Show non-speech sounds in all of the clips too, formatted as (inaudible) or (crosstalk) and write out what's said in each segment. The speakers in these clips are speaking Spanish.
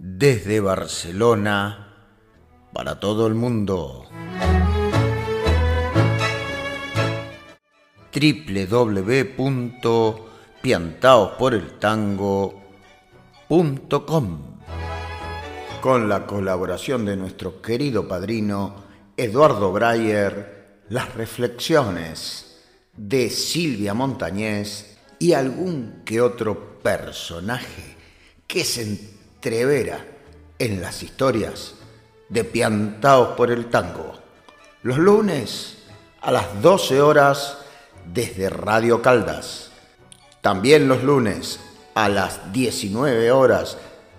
desde Barcelona para todo el mundo. www.piantaosporeltango.com Con la colaboración de nuestro querido padrino Eduardo Breyer, las reflexiones de Silvia Montañés y algún que otro personaje que se entrevera en las historias de Piantaos por el Tango. Los lunes a las 12 horas desde Radio Caldas. También los lunes a las 19 horas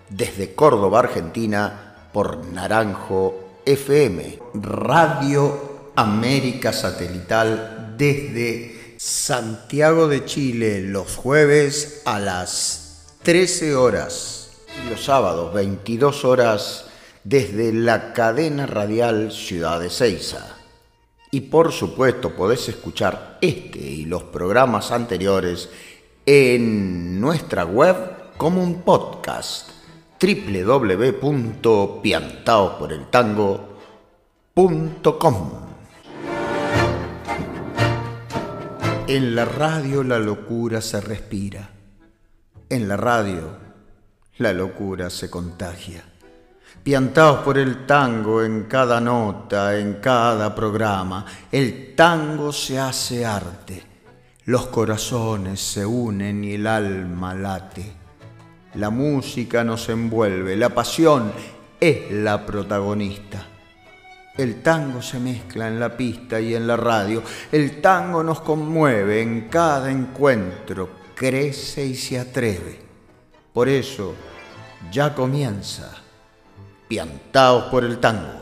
desde Córdoba, Argentina, por Naranjo FM. Radio América Satelital desde Santiago de Chile los jueves a las 13 horas los sábados 22 horas desde la cadena radial Ciudad de Ceiza. Y por supuesto podés escuchar este y los programas anteriores en nuestra web como un podcast www.piantaosporeltango.com En la radio la locura se respira. En la radio la locura se contagia. Piantaos por el tango en cada nota, en cada programa, el tango se hace arte. Los corazones se unen y el alma late. La música nos envuelve, la pasión es la protagonista. El tango se mezcla en la pista y en la radio. El tango nos conmueve en cada encuentro, crece y se atreve. Por eso ya comienza Piantaos por el tango.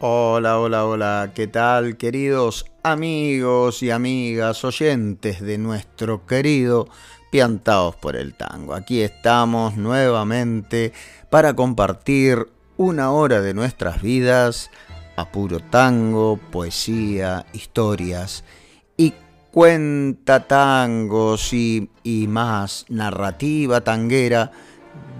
Hola, hola, hola, ¿qué tal queridos amigos y amigas oyentes de nuestro querido piantados por el tango. Aquí estamos nuevamente para compartir una hora de nuestras vidas a puro tango, poesía, historias y cuenta tangos y, más narrativa tanguera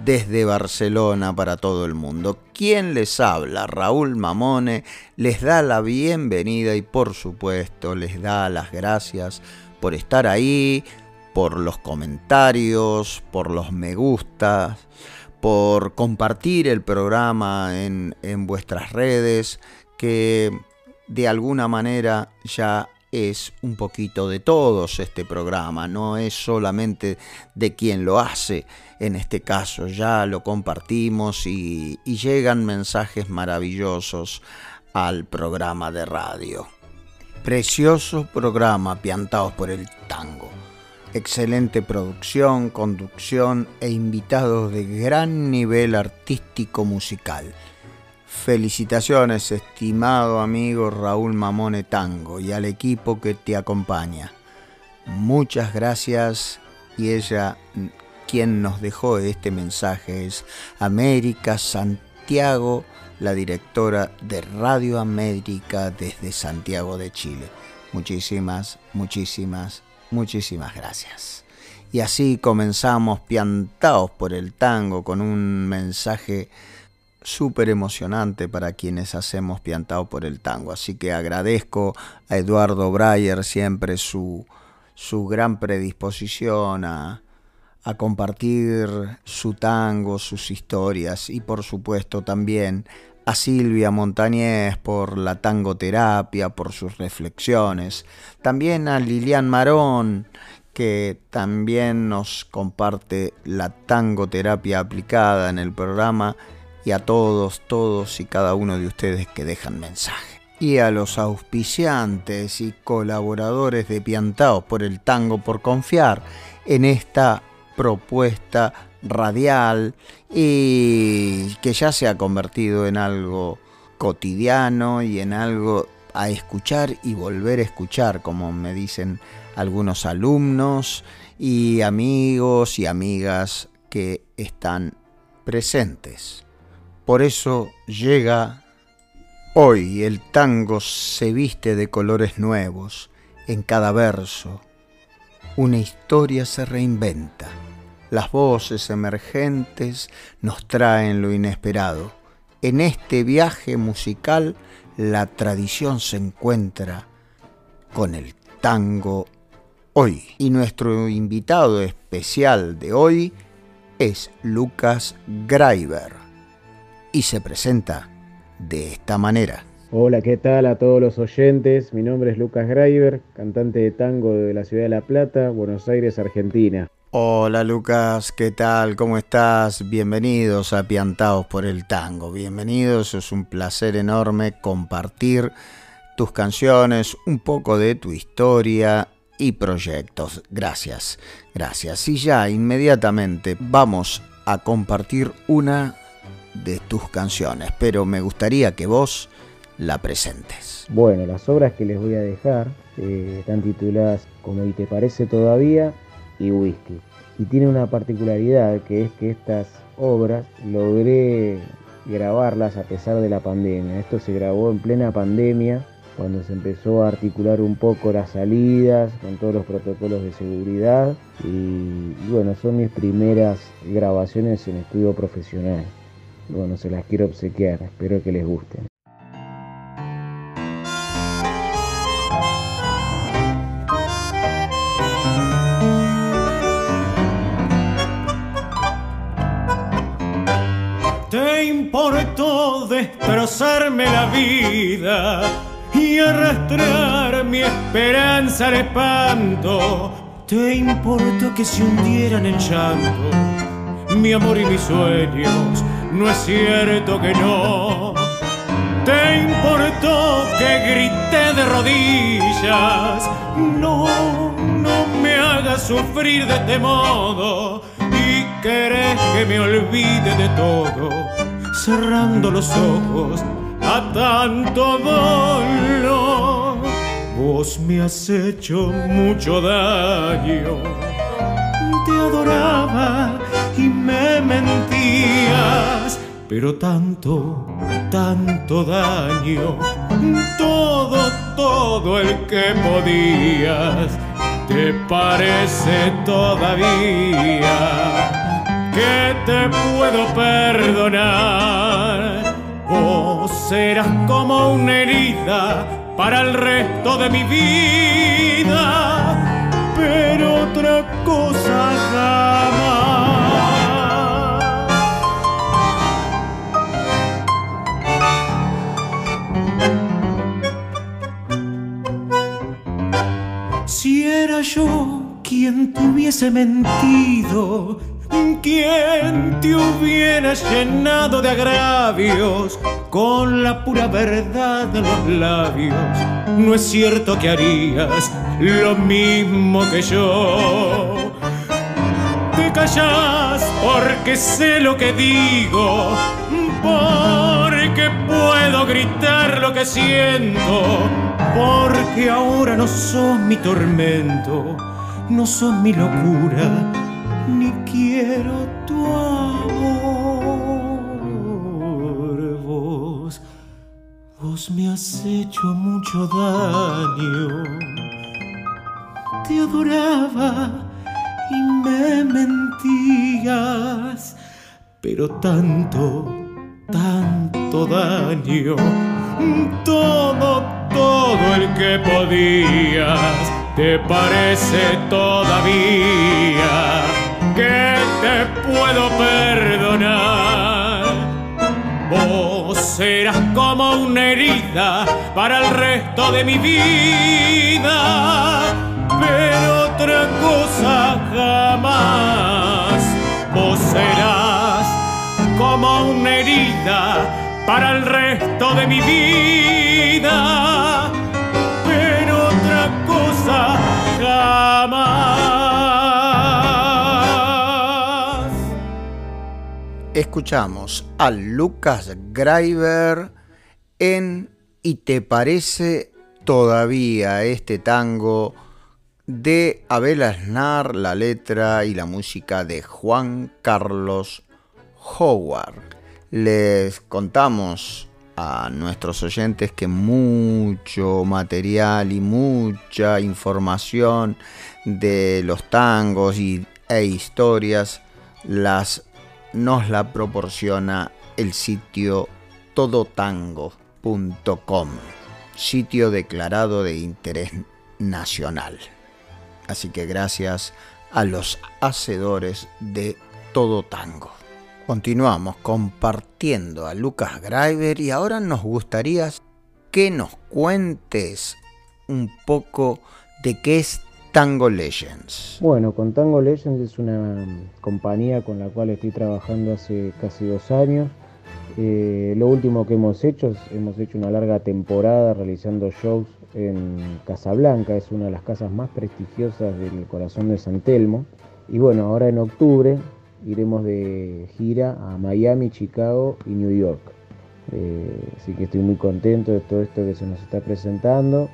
desde Barcelona para todo el mundo. ¿Quién les habla? Raúl Mamone les da la bienvenida y por supuesto les da las gracias por estar ahí, por los comentarios, por los me gustas, por compartir el programa en, en vuestras redes, que de alguna manera ya es un poquito de todos este programa, no es solamente de quien lo hace, en este caso ya lo compartimos y, llegan mensajes maravillosos al programa de radio. Precioso programa piantados por el tango excelente producción, conducción e invitados de gran nivel artístico musical. Felicitaciones, estimado amigo Raúl Mamone Tango y al equipo que te acompaña. Muchas gracias y ella quien nos dejó este mensaje es América Santiago, la directora de Radio América desde Santiago de Chile. Muchísimas, muchísimas Muchísimas gracias. Y así comenzamos piantados por el tango con un mensaje súper emocionante para quienes hacemos piantados por el tango. Así que agradezco a Eduardo Breyer siempre su, su gran predisposición a, a compartir su tango, sus historias y por supuesto también a Silvia Montañez por la tangoterapia, por sus reflexiones, también a Lilian Marón, que también nos comparte la tangoterapia aplicada en el programa, y a todos, todos y cada uno de ustedes que dejan mensaje. Y a los auspiciantes y colaboradores de Piantaos por el tango por confiar en esta propuesta radial y que ya se ha convertido en algo cotidiano y en algo a escuchar y volver a escuchar, como me dicen algunos alumnos y amigos y amigas que están presentes. Por eso llega hoy el tango se viste de colores nuevos en cada verso. Una historia se reinventa. Las voces emergentes nos traen lo inesperado. En este viaje musical la tradición se encuentra con el tango hoy. Y nuestro invitado especial de hoy es Lucas Greiber y se presenta de esta manera. Hola, ¿qué tal a todos los oyentes? Mi nombre es Lucas Greiber, cantante de tango de la ciudad de La Plata, Buenos Aires, Argentina. Hola Lucas, ¿qué tal? ¿Cómo estás? Bienvenidos a Piantados por el Tango. Bienvenidos, es un placer enorme compartir tus canciones, un poco de tu historia y proyectos. Gracias, gracias. Y ya inmediatamente vamos a compartir una de tus canciones, pero me gustaría que vos la presentes. Bueno, las obras que les voy a dejar eh, están tituladas Como y te parece todavía y whisky. Y tiene una particularidad que es que estas obras logré grabarlas a pesar de la pandemia. Esto se grabó en plena pandemia, cuando se empezó a articular un poco las salidas con todos los protocolos de seguridad. Y, y bueno, son mis primeras grabaciones en estudio profesional. Bueno, se las quiero obsequiar, espero que les gusten. importó destrozarme la vida y arrastrar mi esperanza al espanto. Te importó que se hundieran en llanto mi amor y mis sueños. No es cierto que no. Te importó que grité de rodillas. No, no me hagas sufrir de este modo. Y querés que me olvide de todo cerrando los ojos a tanto dolor. Vos me has hecho mucho daño, te adoraba y me mentías, pero tanto, tanto daño, todo, todo el que podías, te parece todavía que te puedo perdonar. O serás como una herida para el resto de mi vida, pero otra cosa jamás. Yo quien te hubiese mentido, ¿Quién te hubiera llenado de agravios con la pura verdad de los labios? No es cierto que harías lo mismo que yo. Te callas porque sé lo que digo, puedo gritar lo que siento, porque ahora no sos mi tormento, no sos mi locura ni quiero tu amor. Vos, vos me has hecho mucho daño. Te adoraba y me mentías, pero tanto, tanto daño. Todo, todo el que podías, te parece todavía que te puedo perdonar. Vos serás como una herida para el resto de mi vida, pero otra cosa jamás. Vos serás como una herida para el resto de mi vida, pero otra cosa jamás. escuchamos a Lucas Greiber en ¿Y te parece todavía este tango de Abel Asnar, la letra y la música de Juan Carlos Howard? Les contamos a nuestros oyentes que mucho material y mucha información de los tangos y, e historias las nos la proporciona el sitio todotango.com, sitio declarado de interés nacional. Así que gracias a los hacedores de Todo Tango. Continuamos compartiendo a Lucas Greiber y ahora nos gustaría que nos cuentes un poco de qué es Tango Legends? Bueno, con Tango Legends es una compañía con la cual estoy trabajando hace casi dos años. Eh, lo último que hemos hecho es hemos hecho una larga temporada realizando shows en Casablanca, es una de las casas más prestigiosas del corazón de San Telmo. Y bueno, ahora en octubre iremos de gira a Miami, Chicago y New York. Eh, así que estoy muy contento de todo esto que se nos está presentando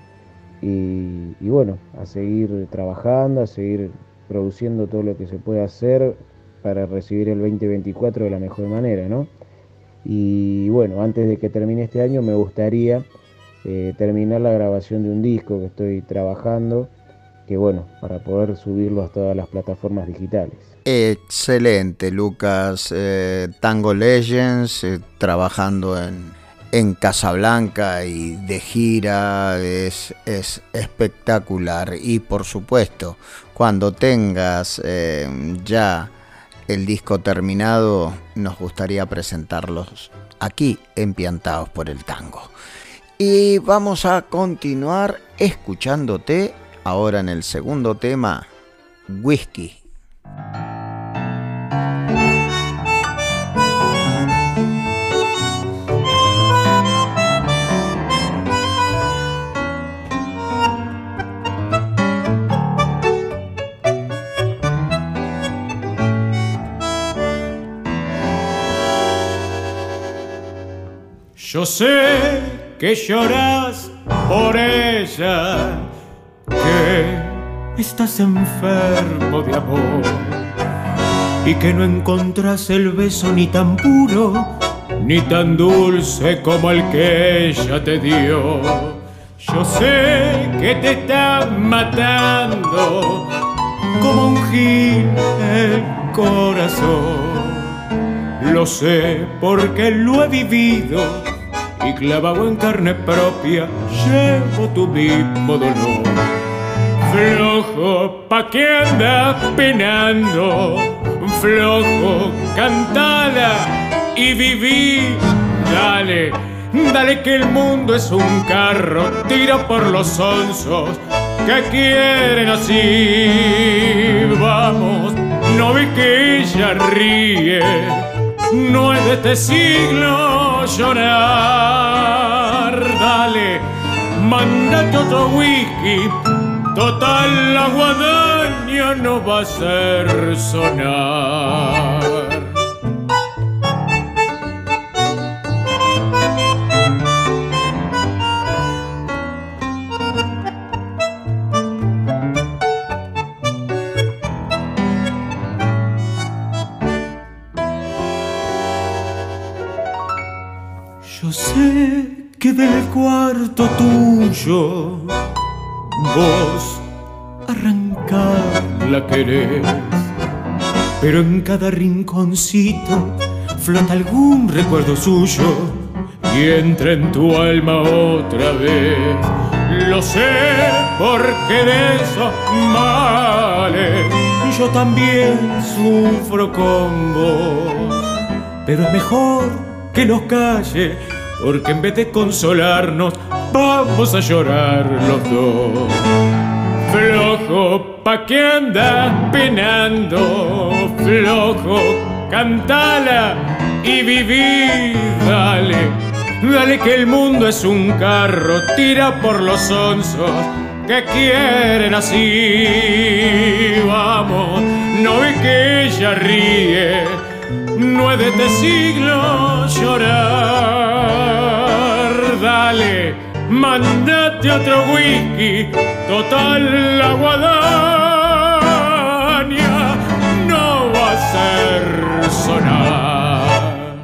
y, bueno, a seguir trabajando, a seguir produciendo todo lo que se puede hacer para recibir el 2024 de la mejor manera, ¿no? Y bueno, antes de que termine este año me gustaría eh, terminar la grabación de un disco que estoy trabajando, que bueno, para poder subirlo a todas las plataformas digitales. Excelente, Lucas. Eh, Tango Legends, eh, trabajando en, en Casablanca y de gira es, es espectacular. Y por supuesto, cuando tengas eh, ya el disco terminado, nos gustaría presentarlos aquí en Piantados por el Tango. Y vamos a continuar escuchándote ahora en el segundo tema, Whisky. Yo sé que lloras por ella, que estás enfermo de amor y que no encontrás el beso ni tan puro ni tan dulce como el que ella te dio. Yo sé que te está matando como un gil el corazón. Lo sé porque lo he vivido y clavado en carne propia llevo tu mismo dolor. Flojo, pa' que anda penando, flojo, cantala y viví, dale, dale que el mundo es un carro, tira por los onzos que quieren así, vamos, no ve que ella ríe no es de este siglo llorar. Dale, mandate otro whisky, total la guadaña no va a hacer sonar. Del cuarto tuyo vos arrancar la querés, pero en cada rinconcito flota algún recuerdo suyo y entra en tu alma otra vez. Lo sé porque de esos males yo también sufro con vos, pero es mejor que los calle porque en vez de consolarnos, vamos a llorar los dos. Flojo, pa' que andas penando, flojo, cantala y viví, dale, que el mundo es un carro, tira por los onzos que quieren así, vamos, no ve que ella ríe no es de siglo llorar. Dale, mandate otro whisky, total la guadaña no va a ser sonar.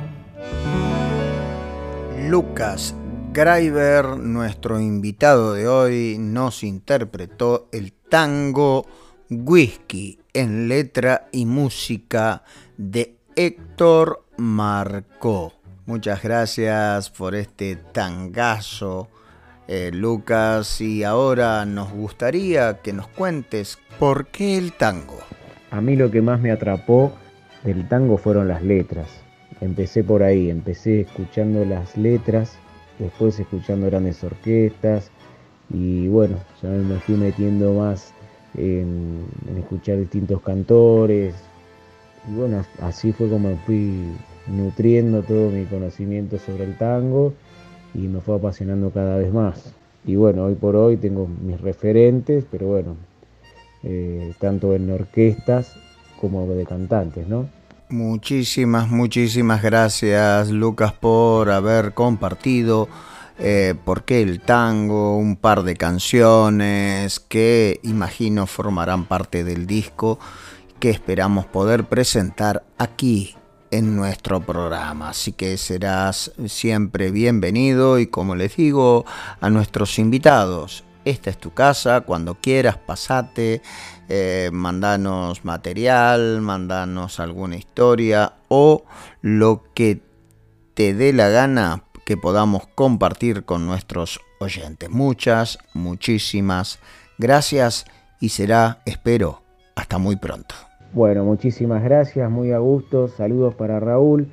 Lucas Greiber, nuestro invitado de hoy, nos interpretó el tango Whisky en letra y música de Héctor Marcó. Muchas gracias por este tangazo, eh, Lucas. Y ahora nos gustaría que nos cuentes por qué el tango. A mí lo que más me atrapó del tango fueron las letras. Empecé por ahí, empecé escuchando las letras, después escuchando grandes orquestas y bueno, ya me fui metiendo más en, escuchar distintos cantores. Y bueno, así fue como fui nutriendo todo mi conocimiento sobre el tango y me fue apasionando cada vez más. Y bueno, hoy por hoy tengo mis referentes, pero bueno, eh, tanto en orquestas como de cantantes, ¿no? Muchísimas, muchísimas gracias Lucas por haber compartido eh, por qué el tango, un par de canciones que imagino formarán parte del disco que esperamos poder presentar aquí en nuestro programa. Así que serás siempre bienvenido y como les digo a nuestros invitados, esta es tu casa, cuando quieras pasate, eh, mandanos material, mandanos alguna historia o lo que te dé la gana que podamos compartir con nuestros oyentes. Muchas, muchísimas gracias y será, espero, hasta muy pronto. Bueno, muchísimas gracias, muy a gusto, saludos para Raúl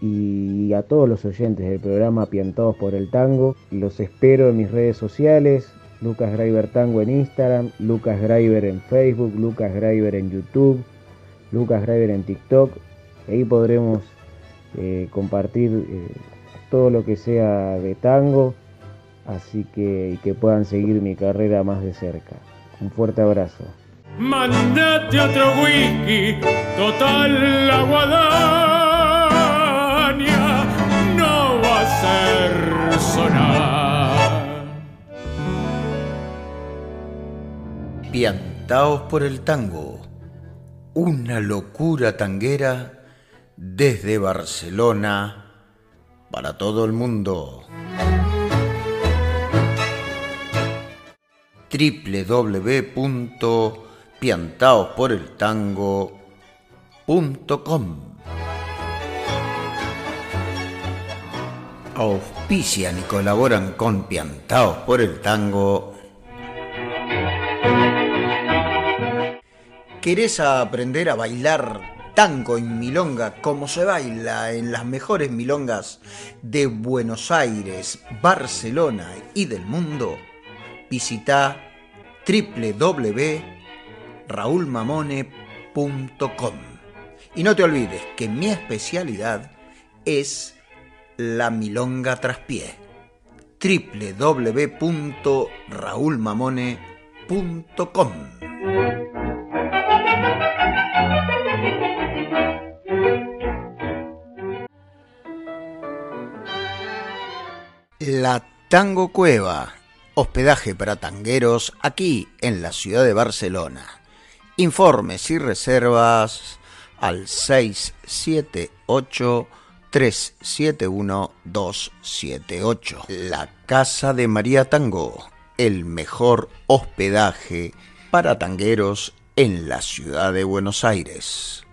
y a todos los oyentes del programa Piantados por el Tango. Los espero en mis redes sociales, Lucas Tango en Instagram, Lucas en Facebook, Lucas en YouTube, Lucas en TikTok. Ahí podremos eh, compartir eh, todo lo que sea de tango, así que que puedan seguir mi carrera más de cerca. Un fuerte abrazo. Mandate otro whisky, total la guadaña no va a ser sonar. Piantaos por el tango, una locura tanguera desde Barcelona para todo el mundo. www.piantaosporeltango.com Auspician y colaboran con Piantaos por el Tango. ¿Querés aprender a bailar tango en milonga como se baila en las mejores milongas de Buenos Aires, Barcelona y del mundo, visita www.raulmamone.com. Y no te olvides que mi especialidad es la milonga traspié. www.raulmamone.com. La Tango Cueva, hospedaje para tangueros aquí en la ciudad de Barcelona. Informes y reservas al 678 371 278. La Casa de María Tango, el mejor hospedaje para tangueros en la ciudad de Buenos Aires.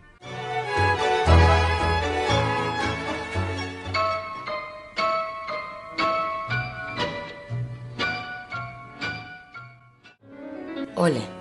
Hola,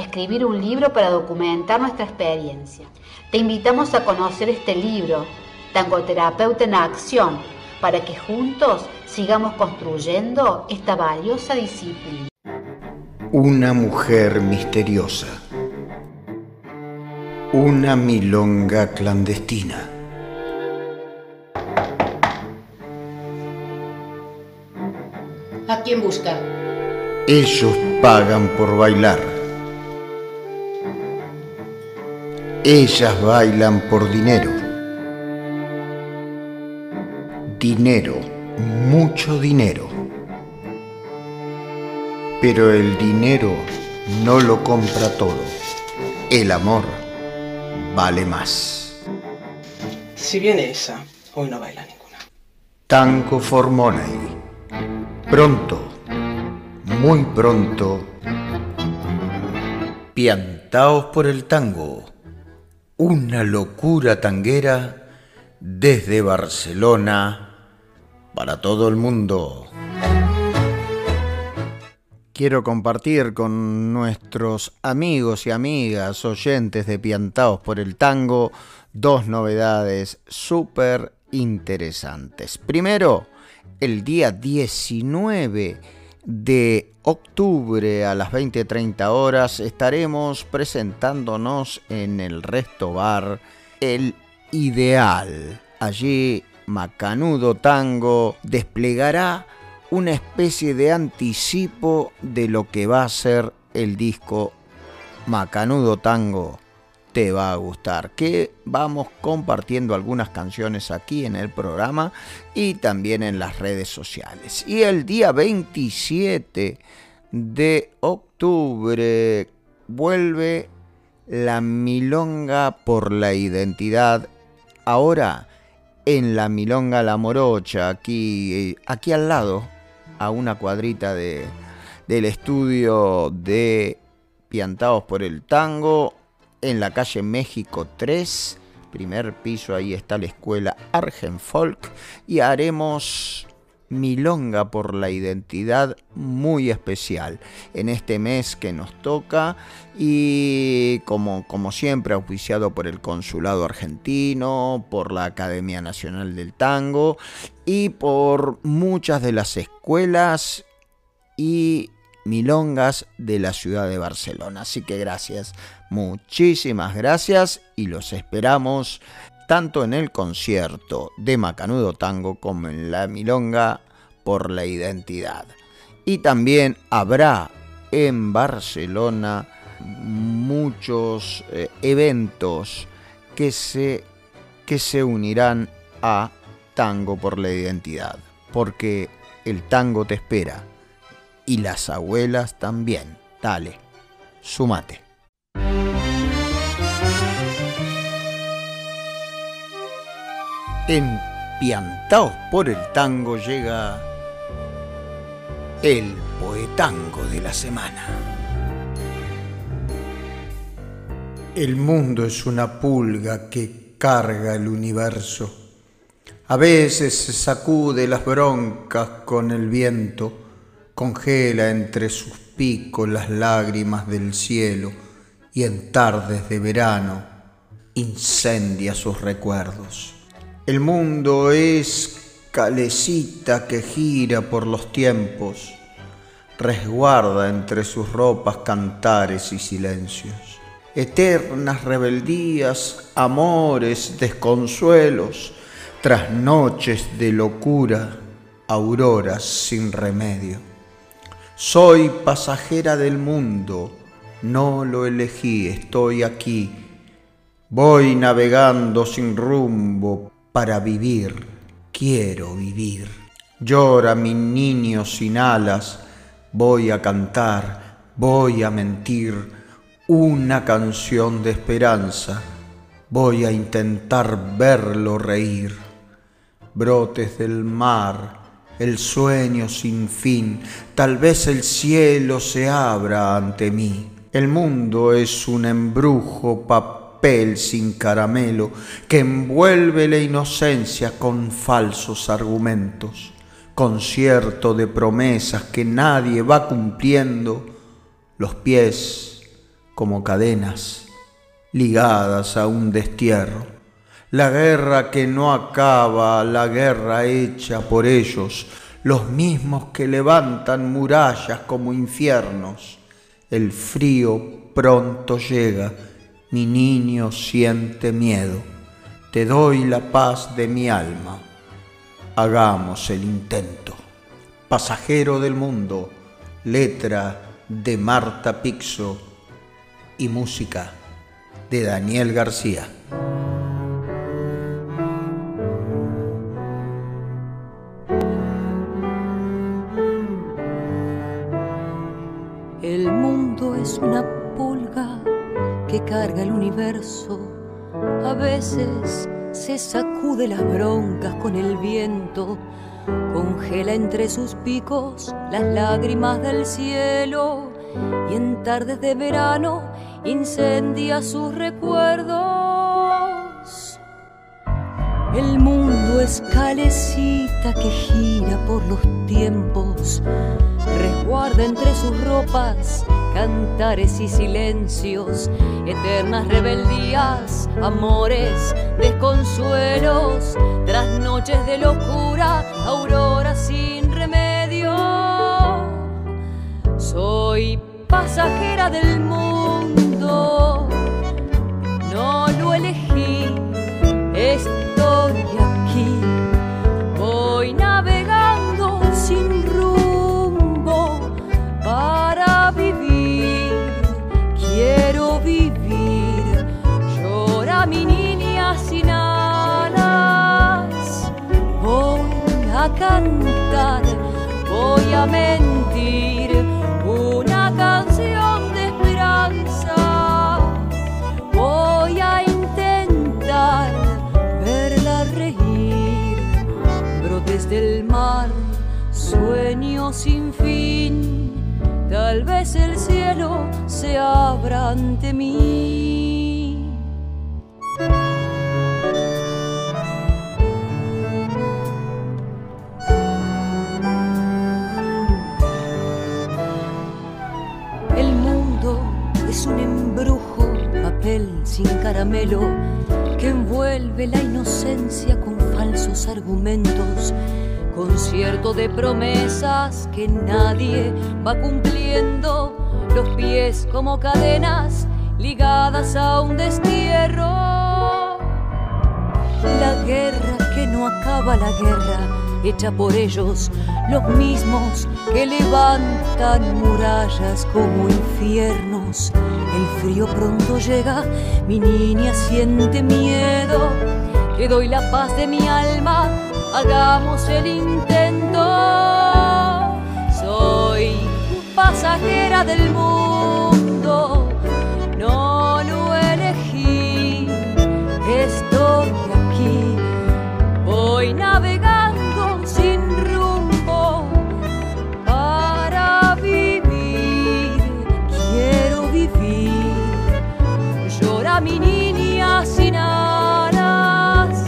escribir un libro para documentar nuestra experiencia. Te invitamos a conocer este libro, Tangoterapeuta en Acción, para que juntos sigamos construyendo esta valiosa disciplina. Una mujer misteriosa. Una milonga clandestina. ¿A quién busca? Ellos pagan por bailar. Ellas bailan por dinero. Dinero, mucho dinero. Pero el dinero no lo compra todo. El amor vale más. Si viene esa, hoy no baila ninguna. Tango for Money. Pronto, muy pronto, piantaos por el tango. Una locura tanguera desde Barcelona para todo el mundo. Quiero compartir con nuestros amigos y amigas oyentes de Piantaos por el Tango dos novedades súper interesantes. Primero, el día 19 de octubre a las 20.30 horas estaremos presentándonos en el Resto Bar El Ideal. Allí Macanudo Tango desplegará una especie de anticipo de lo que va a ser el disco Macanudo Tango te va a gustar, que vamos compartiendo algunas canciones aquí en el programa y también en las redes sociales. Y el día 27 de octubre vuelve la Milonga por la Identidad. Ahora en la Milonga La Morocha, aquí, aquí al lado, a una cuadrita de, del estudio de Piantados por el Tango, en la calle México 3, primer piso, ahí está la escuela Argenfolk, y haremos Milonga por la identidad muy especial en este mes que nos toca. Y como, como siempre auspiciado por el Consulado Argentino, por la Academia Nacional del Tango y por muchas de las escuelas y milongas de la ciudad de Barcelona. Así que gracias, muchísimas gracias y los esperamos tanto en el concierto de Macanudo Tango como en la Milonga por la Identidad. Y también habrá en Barcelona muchos eh, eventos que se, que se unirán a Tango por la Identidad, porque el tango te espera y las abuelas también. Dale, sumate. En Piantaos por el Tango llega el poetango de la semana. El mundo es una pulga que carga el universo. A veces se sacude las broncas con el viento, congela entre sus picos las lágrimas del cielo y en tardes de verano incendia sus recuerdos. El mundo es calecita que gira por los tiempos, resguarda entre sus ropas cantares y silencios, eternas rebeldías, amores, desconsuelos, tras noches de locura, auroras sin remedio. Soy pasajera del mundo, no lo elegí, estoy aquí. Voy navegando sin rumbo para vivir, quiero vivir. Llora mi niño sin alas, voy a cantar, voy a mentir una canción de esperanza, voy a intentar verlo reír. Brotes del mar, el sueño sin fin, tal vez el cielo se abra ante mí. El mundo es un embrujo papel sin caramelo que envuelve la inocencia con falsos argumentos, concierto de promesas que nadie va cumpliendo, los pies como cadenas ligadas a un destierro, la guerra que no acaba, la guerra hecha por ellos, los mismos que levantan murallas como infiernos. El frío pronto llega, mi niño siente miedo, te doy la paz de mi alma, hagamos el intento. Pasajero del mundo, letra de Marta Pixo y música de Daniel García. A veces se sacude las broncas con el viento, congela entre sus picos las lágrimas del cielo y en tardes de verano incendia sus recuerdos. El mundo es calecita que gira por los tiempos, resguarda entre sus ropas cantares y silencios, eternas rebeldías, amores, desconsuelos, tras noches de locura, aurora sin remedio. Soy pasajera del mundo, a mentir una canción de esperanza. Voy a intentar verla reír. Brotes del mar, sueño sin fin. Tal vez el cielo se abra ante mí. Caramelo, que envuelve la inocencia con falsos argumentos, concierto de promesas que nadie va cumpliendo, los pies como cadenas ligadas a un destierro. La guerra que no acaba la guerra, hecha por ellos, los mismos que levantan murallas como infiernos. El frío pronto llega, mi niña siente miedo, te doy la paz de mi alma, hagamos el intento. Soy pasajera del mundo, alas,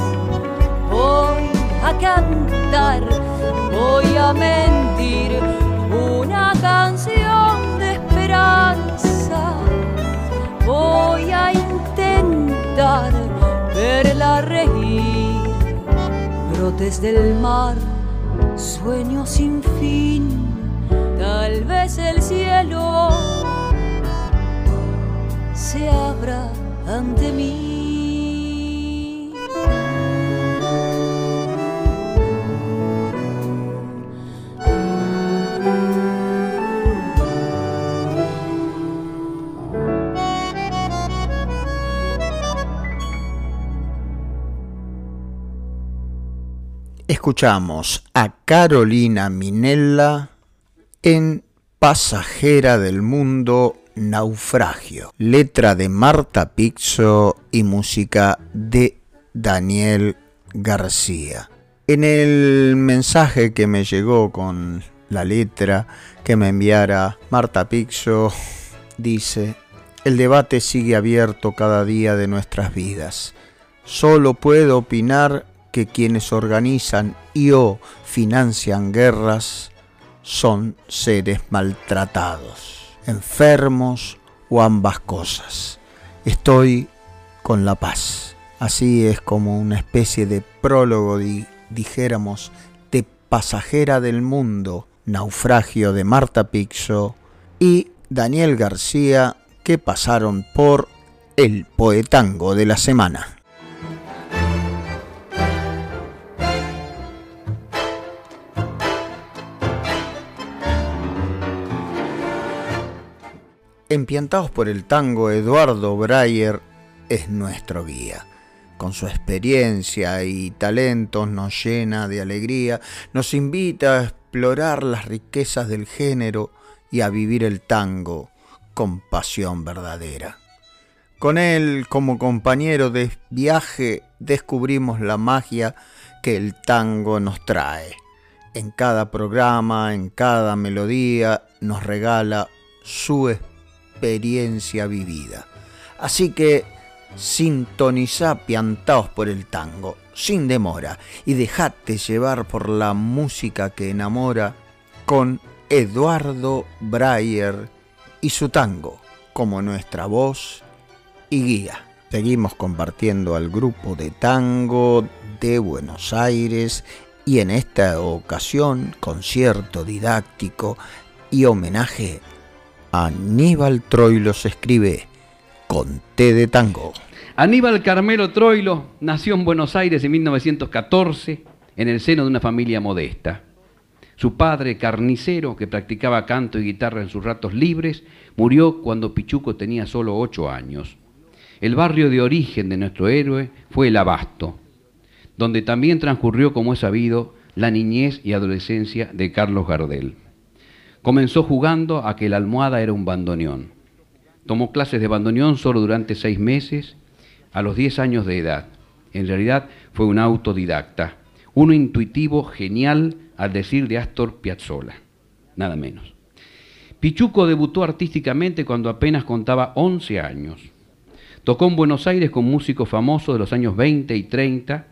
voy a cantar, voy a mentir, una canción de esperanza, voy a intentar verla reír, brotes del mar, sueño sin fin, tal vez el cielo se abra ante mí. Escuchamos a Carolina Minella en Pasajera del Mundo Naufragio, letra de Marta Pixo y música de Daniel García. En el mensaje que me llegó con la letra que me enviara Marta Pixo, dice, el debate sigue abierto cada día de nuestras vidas. Solo puedo opinar que quienes organizan y o financian guerras son seres maltratados, enfermos o ambas cosas. Estoy con la paz. Así es como una especie de prólogo, dijéramos, de Pasajera del Mundo, Naufragio de Marta Pixo y Daniel García, que pasaron por el poetango de la semana. Empiantados por el tango, Eduardo Breyer es nuestro guía. Con su experiencia y talentos nos llena de alegría, nos invita a explorar las riquezas del género y a vivir el tango con pasión verdadera. Con él como compañero de viaje descubrimos la magia que el tango nos trae. En cada programa, en cada melodía, nos regala su experiencia experiencia vivida. Así que sintoniza piantaos por el tango, sin demora, y dejate llevar por la música que enamora con Eduardo Breyer y su tango como nuestra voz y guía. Seguimos compartiendo al grupo de tango de Buenos Aires y en esta ocasión concierto didáctico y homenaje Aníbal Troilo se escribe con T de tango. Aníbal Carmelo Troilo nació en Buenos Aires en 1914 en el seno de una familia modesta. Su padre, carnicero, que practicaba canto y guitarra en sus ratos libres, murió cuando Pichuco tenía solo ocho años. El barrio de origen de nuestro héroe fue el Abasto, donde también transcurrió, como es sabido, la niñez y adolescencia de Carlos Gardel. Comenzó jugando a que la almohada era un bandoneón. Tomó clases de bandoneón solo durante seis meses, a los diez años de edad. En realidad fue un autodidacta, uno intuitivo genial al decir de Astor Piazzolla, nada menos. Pichuco debutó artísticamente cuando apenas contaba 11 años. Tocó en Buenos Aires con músicos famosos de los años 20 y 30,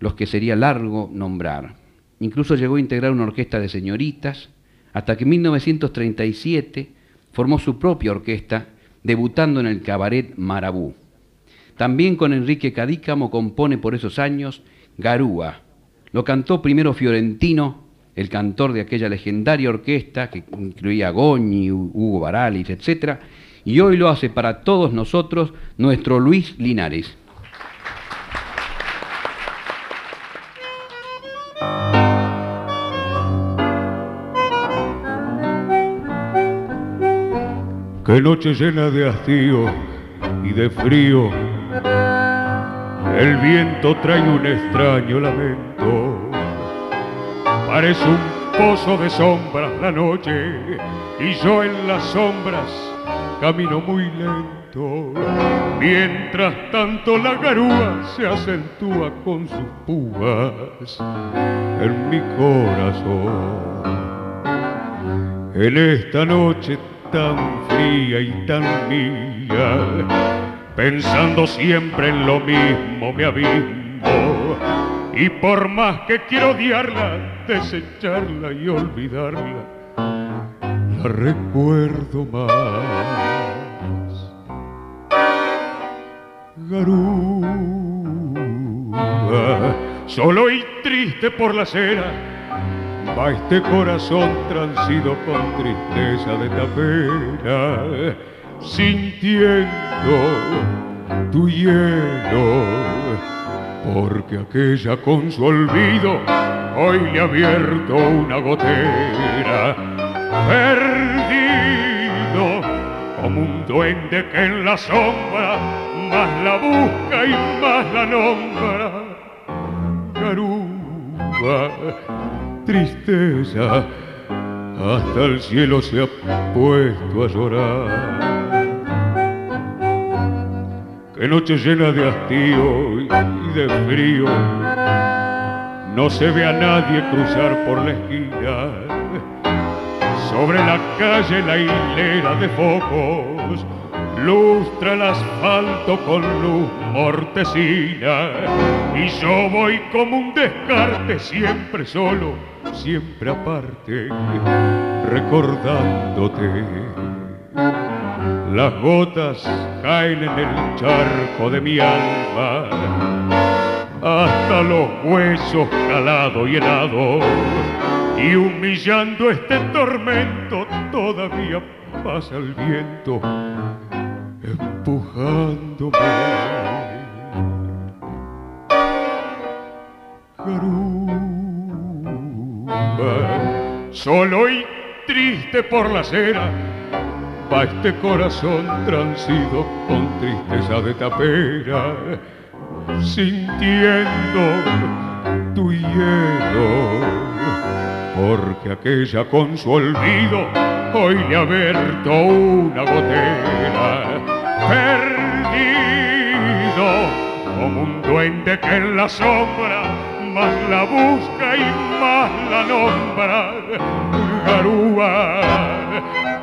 los que sería largo nombrar. Incluso llegó a integrar una orquesta de señoritas, hasta que en 1937 formó su propia orquesta, debutando en el cabaret Marabú. También con Enrique Cadícamo compone por esos años Garúa. Lo cantó primero Fiorentino, el cantor de aquella legendaria orquesta que incluía Goñi, Hugo Baralis, etc. Y hoy lo hace para todos nosotros nuestro Luis Linares. Qué noche llena de hastío y de frío. El viento trae un extraño lamento. Parece un pozo de sombras la noche y yo en las sombras camino muy lento. Mientras tanto la garúa se acentúa con sus púas en mi corazón. En esta noche tan fría y tan mía, pensando siempre en lo mismo me abismo. Y por más que quiero odiarla, desecharla y olvidarla, la recuerdo más. Garúa, solo y triste por la acera va este corazón transido con tristeza de tapera, sintiendo tu hielo, porque aquella con su olvido hoy le ha abierto una gotera, perdido como un duende que en la sombra más la busca y más la nombra. Garúa, tristeza, hasta el cielo se ha puesto a llorar. Qué noche llena de hastío y de frío, no se ve a nadie cruzar por la esquina. Sobre la calle la hilera de focos lustra el asfalto con luz mortecina y yo voy como un descarte siempre solo, siempre aparte, recordándote. Las gotas caen en el charco de mi alma hasta los huesos calado y helado. Y humillando este tormento todavía pasa el viento empujándome. Solo y triste por la acera, va este corazón transido con tristeza de tapera, sintiendo tu hielo, porque aquella con su olvido hoy le ha abierto una gotera, perdido como un duende que en la sombra más la busca y la nombra. Garúa,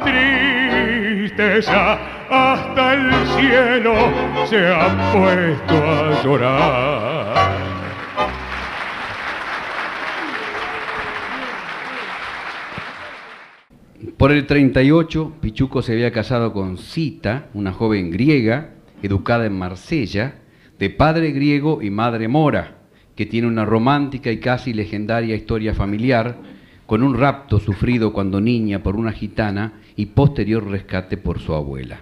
tristeza, hasta el cielo se ha puesto a llorar. Por el 38, Pichuco se había casado con Cita, una joven griega, educada en Marsella, de padre griego y madre mora, que tiene una romántica y casi legendaria historia familiar, con un rapto sufrido cuando niña por una gitana y posterior rescate por su abuela.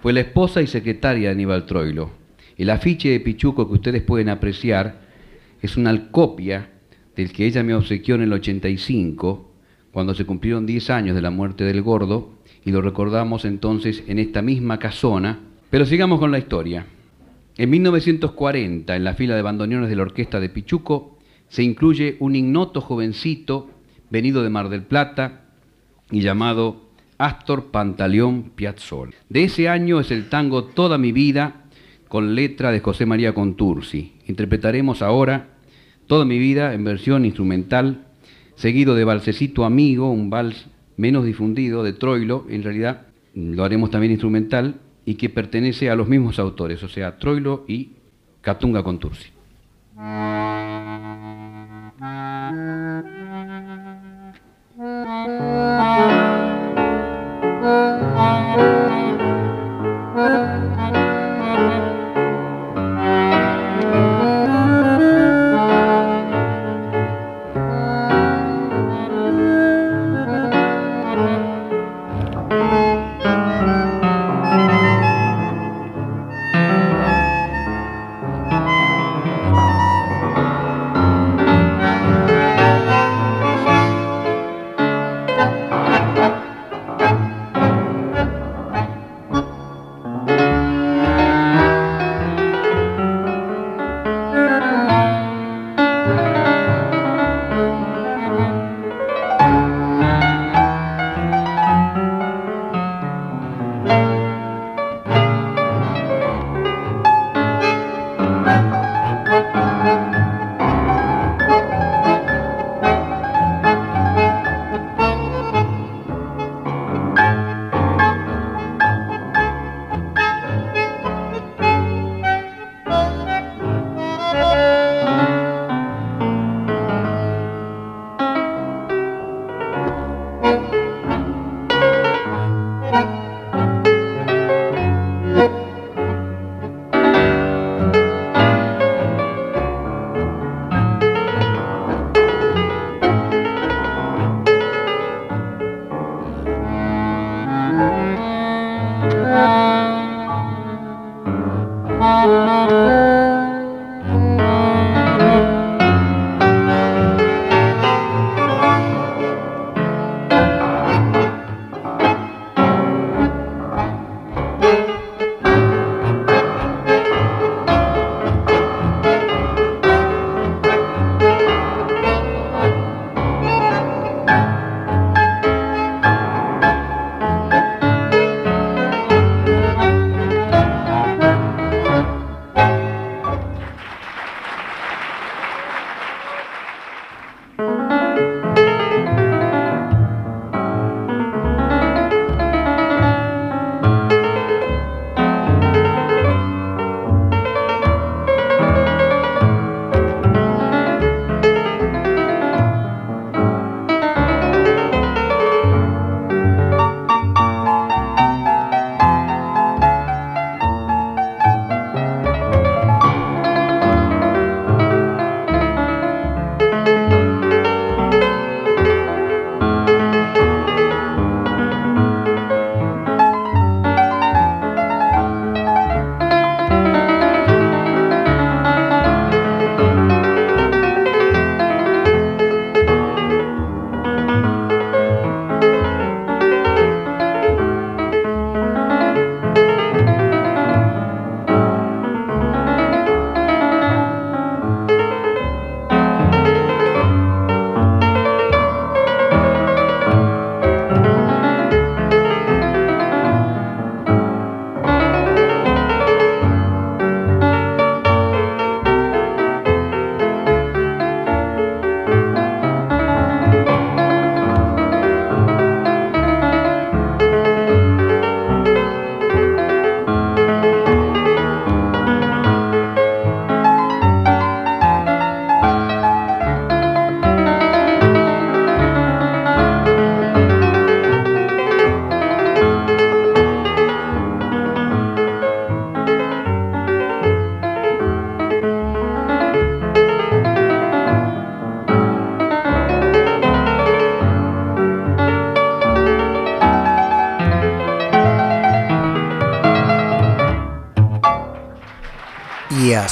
Fue la esposa y secretaria de Aníbal Troilo. El afiche de Pichuco que ustedes pueden apreciar es una copia del que ella me obsequió en el 85, cuando se cumplieron 10 años de la muerte del gordo, y lo recordamos entonces en esta misma casona. Pero sigamos con la historia. En 1940, en la fila de bandoneones de la orquesta de Pichuco, se incluye un ignoto jovencito venido de Mar del Plata y llamado Astor Pantaleón Piazzolla. De ese año es el tango Toda mi vida con letra de José María Contursi. Interpretaremos ahora Toda mi vida en versión instrumental, seguido de Valsecito Amigo, un vals menos difundido de Troilo, en realidad lo haremos también instrumental, y que pertenece a los mismos autores, o sea, Troilo y Catunga Contursi. (laughs)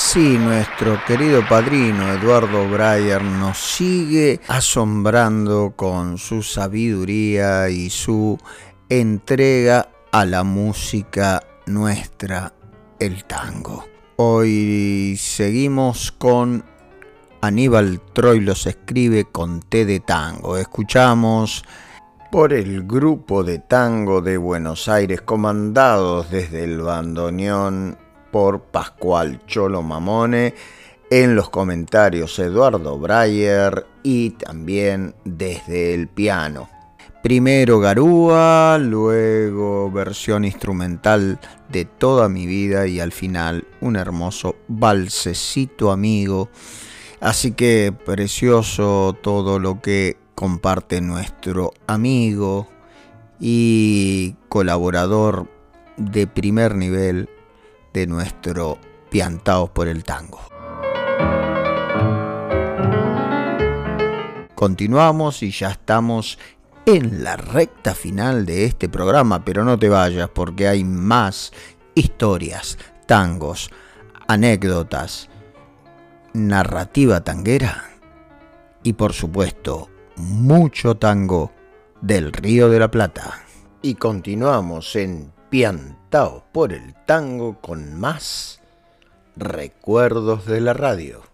así nuestro querido padrino Eduardo Breyer nos sigue asombrando con su sabiduría y su entrega a la música nuestra, el tango. Hoy seguimos con Aníbal Troilo se escribe con T de tango. Escuchamos por el grupo de tango de Buenos Aires comandados desde el bandoneón por Pascual Cholo Mamone. En los comentarios Eduardo Breyer y también desde el piano. Primero Garúa, luego versión instrumental de toda mi vida y al final un hermoso balsecito amigo. Así que precioso todo lo que comparte nuestro amigo y colaborador de primer nivel de nuestro Piantaos por el Tango. Continuamos y ya estamos en la recta final de este programa, pero no te vayas porque hay más historias, tangos, anécdotas, narrativa tanguera y por supuesto mucho tango del Río de la Plata. Y continuamos en Piantao por el tango con más recuerdos de la radio.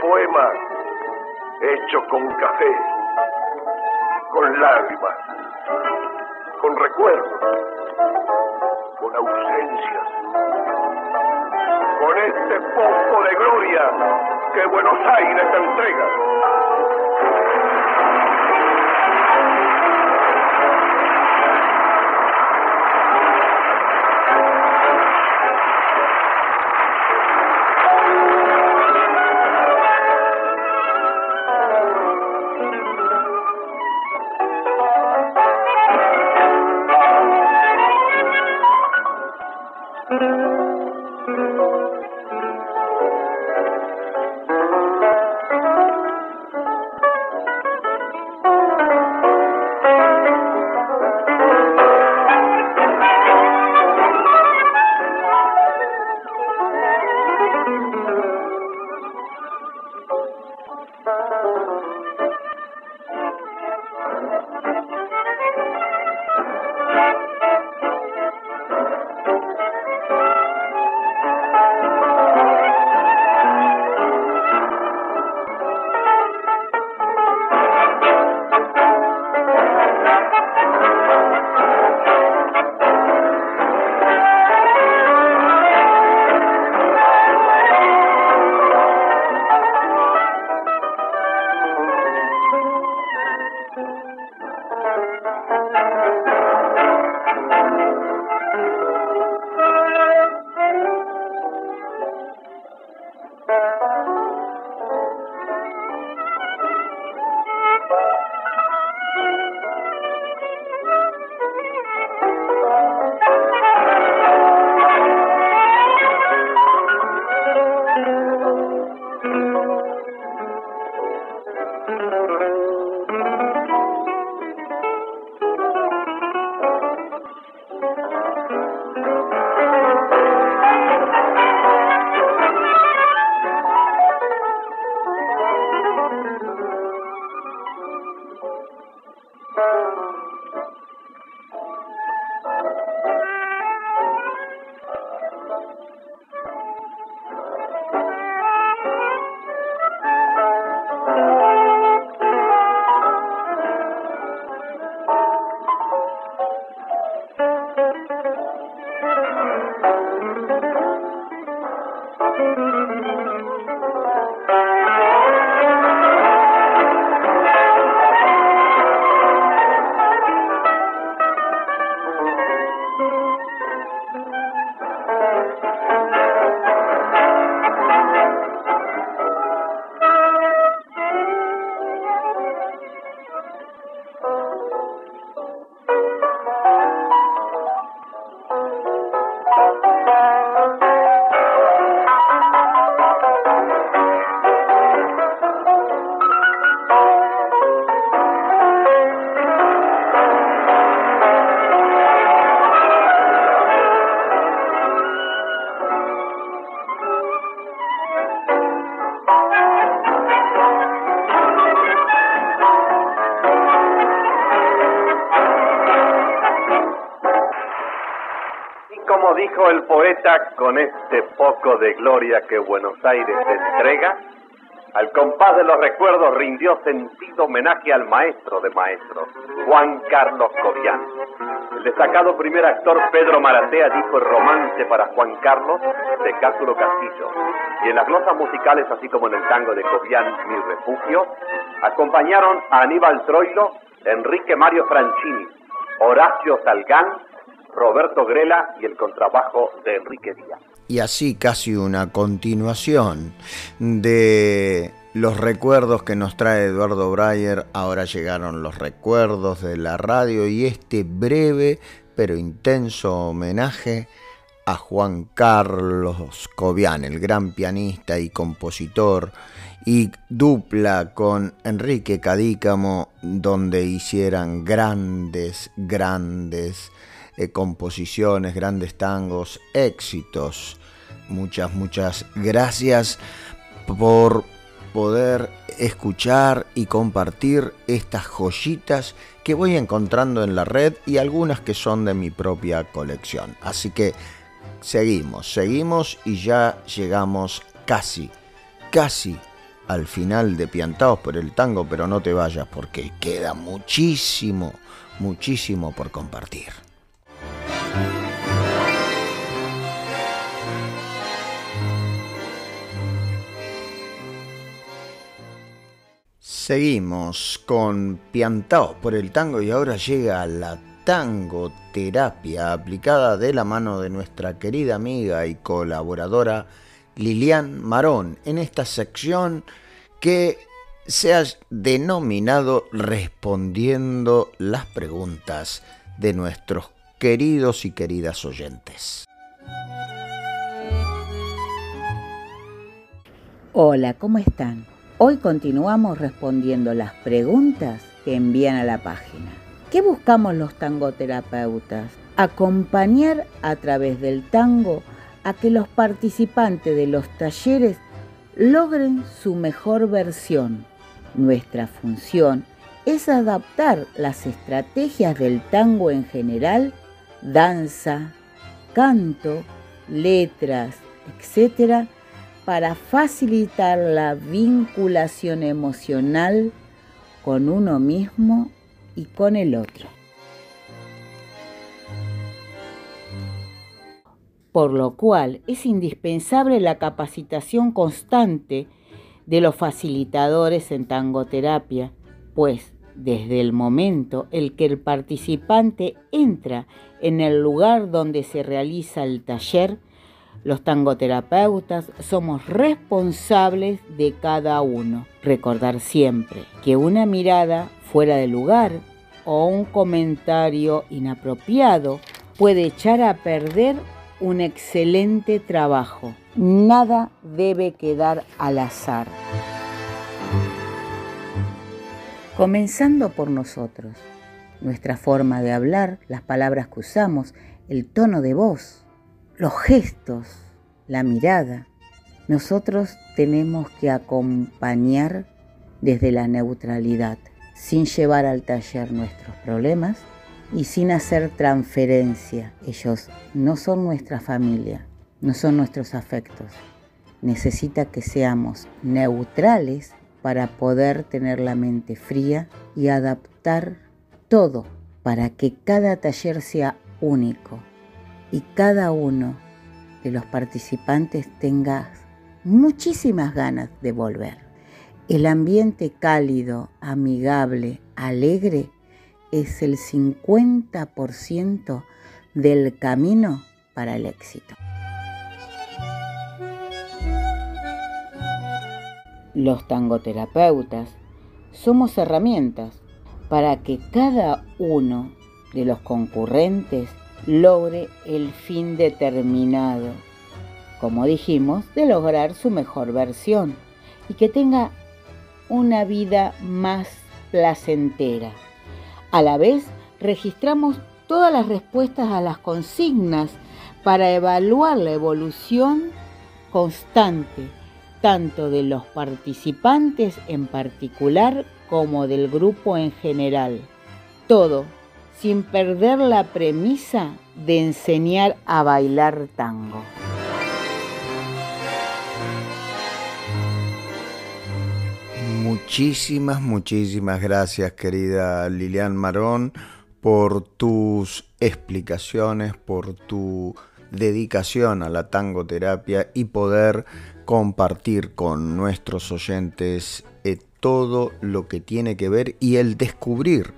Poema hecho con café, con lágrimas, con recuerdos, con ausencias, con este poco de gloria que Buenos Aires entrega. Con este poco de gloria que Buenos Aires entrega, al compás de los recuerdos rindió sentido homenaje al maestro de maestros, Juan Carlos Cobian. El destacado primer actor Pedro Maratea dijo el romance para Juan Carlos de Cátulo Castillo. Y en las glosas musicales, así como en el tango de Cobian, Mi Refugio, acompañaron a Aníbal Troilo, Enrique Mario Franchini, Horacio Salgán, Roberto Grela y el contrabajo de Enrique Díaz. Y así casi una continuación de los recuerdos que nos trae Eduardo Breyer, ahora llegaron los recuerdos de la radio y este breve pero intenso homenaje a Juan Carlos Cobian, el gran pianista y compositor, y dupla con Enrique Cadícamo, donde hicieran grandes, grandes eh, composiciones, grandes tangos, éxitos. Muchas, muchas gracias por poder escuchar y compartir estas joyitas que voy encontrando en la red y algunas que son de mi propia colección. Así que seguimos, seguimos y ya llegamos casi, casi al final de Piantados por el Tango, pero no te vayas porque queda muchísimo, muchísimo por compartir. Seguimos con Piantaos por el tango y ahora llega la tangoterapia aplicada de la mano de nuestra querida amiga y colaboradora Lilian Marón en esta sección que se ha denominado Respondiendo las preguntas de nuestros queridos y queridas oyentes. Hola, ¿cómo están? Hoy continuamos respondiendo las preguntas que envían a la página. ¿Qué buscamos los tangoterapeutas? Acompañar a través del tango a que los participantes de los talleres logren su mejor versión. Nuestra función es adaptar las estrategias del tango en general, danza, canto, letras, etc., para facilitar la vinculación emocional con uno mismo y con el otro. Por lo cual es indispensable la capacitación constante de los facilitadores en tangoterapia, pues desde el momento en que el participante entra en el lugar donde se realiza el taller, los tangoterapeutas somos responsables de cada uno. Recordar siempre que una mirada fuera de lugar o un comentario inapropiado puede echar a perder un excelente trabajo. Nada debe quedar al azar. Comenzando por nosotros, nuestra forma de hablar, las palabras que usamos, el tono de voz, los gestos, la mirada. Nosotros tenemos que acompañar desde la neutralidad, sin llevar al taller nuestros problemas y sin hacer transferencia. Ellos no son nuestra familia, no son nuestros afectos. Necesita que seamos neutrales para poder tener la mente fría y adaptar todo para que cada taller sea único, y cada uno de los participantes tenga muchísimas ganas de volver. El ambiente cálido, amigable, alegre es el 50% del camino para el éxito. Los tangoterapeutas somos herramientas para que cada uno de los concurrentes logre el fin determinado, como dijimos, de lograr su mejor versión y que tenga una vida más placentera. A la vez, registramos todas las respuestas a las consignas para evaluar la evolución constante, tanto de los participantes en particular como del grupo en general. Todo sin perder la premisa de enseñar a bailar tango. Muchísimas, muchísimas gracias querida Lilian Marón por tus explicaciones, por tu dedicación a la tangoterapia y poder compartir con nuestros oyentes eh, todo lo que tiene que ver y el descubrir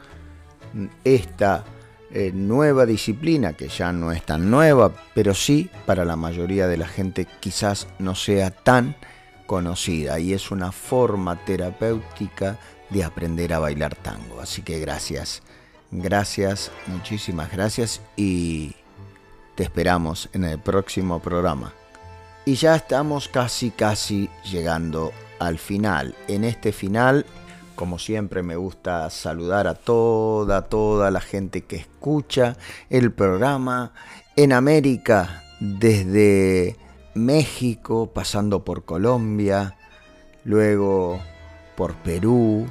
esta eh, nueva disciplina, que ya no es tan nueva, pero sí para la mayoría de la gente quizás no sea tan conocida y es una forma terapéutica de aprender a bailar tango. Así que gracias, gracias, muchísimas gracias y te esperamos en el próximo programa. Y ya estamos casi, casi llegando al final. En este final como siempre me gusta saludar a toda, toda la gente que escucha el programa en América, desde México, pasando por Colombia, luego por Perú,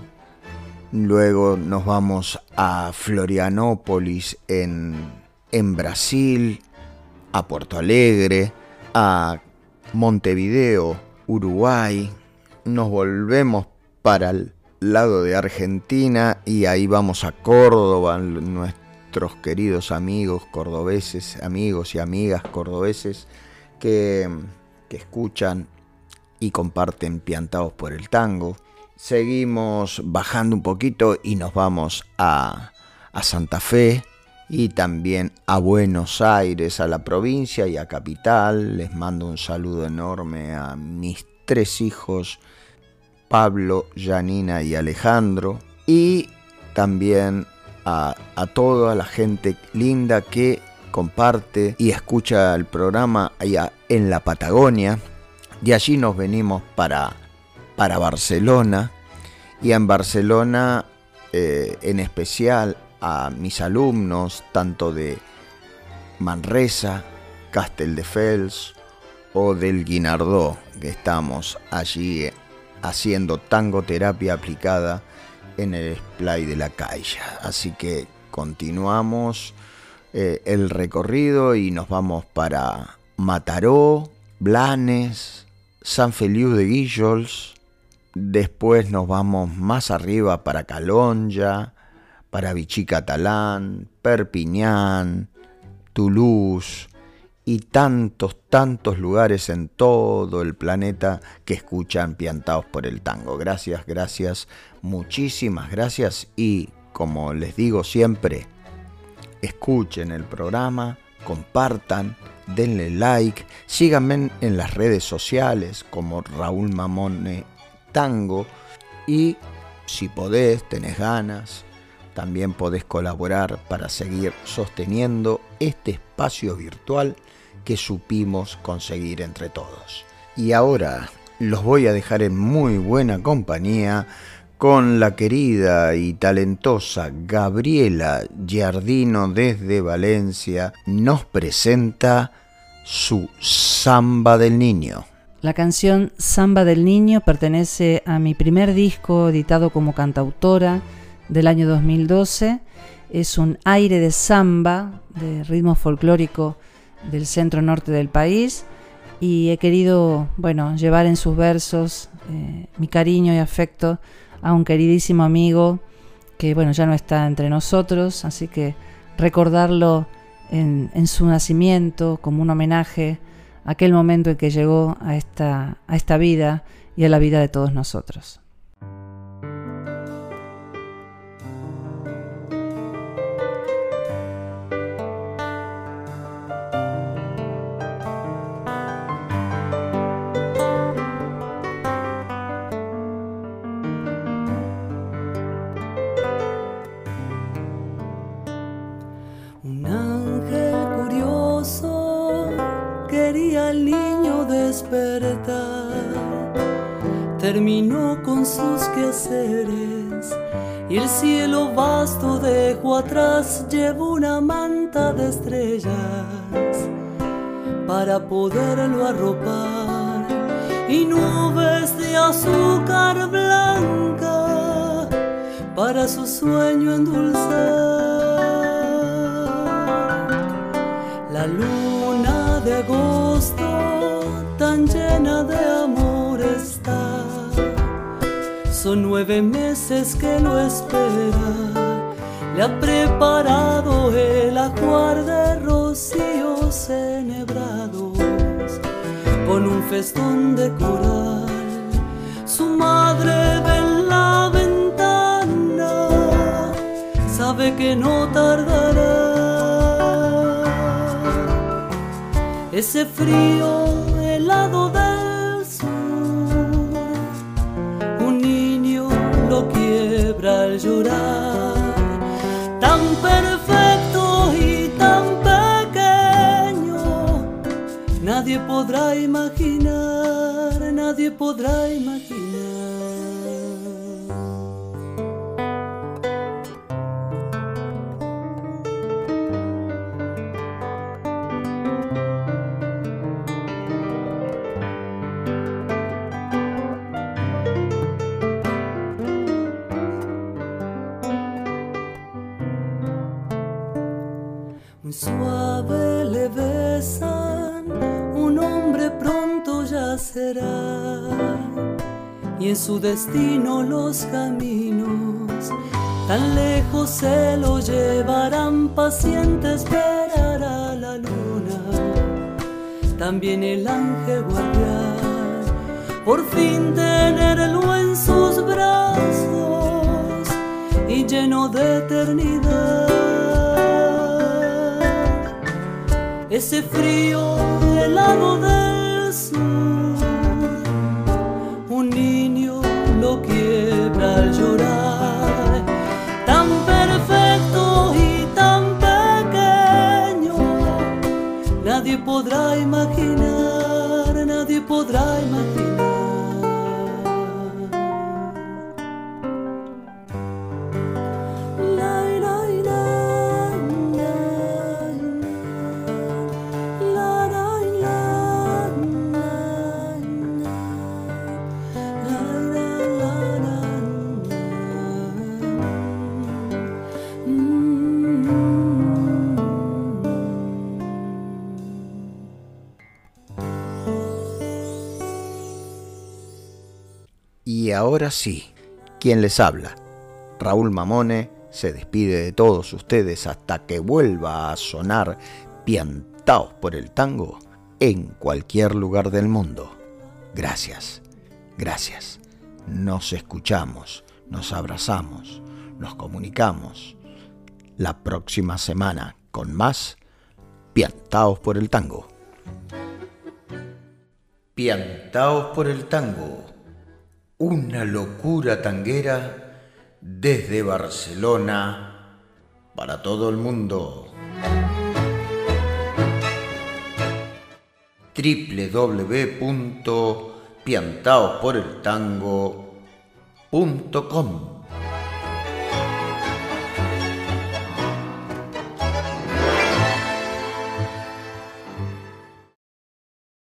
luego nos vamos a Florianópolis en, en Brasil, a Puerto Alegre, a Montevideo, Uruguay, nos volvemos para el lado de Argentina y ahí vamos a Córdoba, nuestros queridos amigos cordobeses, amigos y amigas cordobeses que, que escuchan y comparten piantados por el tango. Seguimos bajando un poquito y nos vamos a, a Santa Fe y también a Buenos Aires, a la provincia y a Capital. Les mando un saludo enorme a mis tres hijos Pablo, Janina y Alejandro. Y también a, toda la gente linda que comparte y escucha el programa allá en la Patagonia. De allí nos venimos para, para Barcelona. Y en Barcelona, eh, en especial a mis alumnos, tanto de Manresa, Castelldefels o del Guinardó, que estamos allí haciendo tangoterapia aplicada en el splay de la calle. Así que continuamos eh, el recorrido y nos vamos para Mataró, Blanes, San Feliu de Guillols. Después nos vamos más arriba para Calonja, para Vichy Catalán, Perpiñán, Toulouse, y tantos, tantos lugares en todo el planeta que escuchan piantados por el tango. Gracias, gracias, muchísimas gracias y como les digo siempre, escuchen el programa, compartan, denle like, síganme en las redes sociales como Raúl Mamone Tango y si podés, tenés ganas, también podés colaborar para seguir sosteniendo este espacio virtual que supimos conseguir entre todos. Y ahora los voy a dejar en muy buena compañía con la querida y talentosa Gabriela Giardino desde Valencia, nos presenta su Samba del Niño. La canción Samba del Niño pertenece a mi primer disco editado como cantautora del año 2012. Es un aire de samba, de ritmo folclórico del centro norte del país y he querido, bueno, llevar en sus versos eh, mi cariño y afecto a un queridísimo amigo que, bueno, ya no está entre nosotros, así que recordarlo en, en su nacimiento como un homenaje a aquel momento en que llegó a esta, a esta vida y a la vida de todos nosotros. Terminó con sus quehaceres y el cielo vasto dejó atrás. Llevó una manta de estrellas para poderlo arropar y nubes de azúcar blanca para su sueño endulzar. La luna de agosto llena de amor está. Son nueve meses que lo espera. Le ha preparado el ajuar de rocíos enhebrados con un festón de coral. Su madre ve en la ventana, sabe que no tardará ese frío helado del llorar, tan perfecto y tan pequeño. Nadie podrá imaginar, nadie podrá imaginar. Y en su destino los caminos tan lejos se lo llevarán, paciente esperará la luna. También el ángel guardián, por fin tenerlo en sus brazos y lleno de eternidad ese frío helado del sur. Llorar, tan perfecto y tan pequeño. Nadie podrá imaginar, ahora sí, quien les habla, Raúl Mamone, se despide de todos ustedes hasta que vuelva a sonar piantaos por el tango en cualquier lugar del mundo. Gracias, gracias. Nos escuchamos, nos abrazamos, nos comunicamos la próxima semana con más Piantaos por el tango. Piantaos por el tango. Una locura tanguera desde Barcelona para todo el mundo. www.piantaosporeltango.com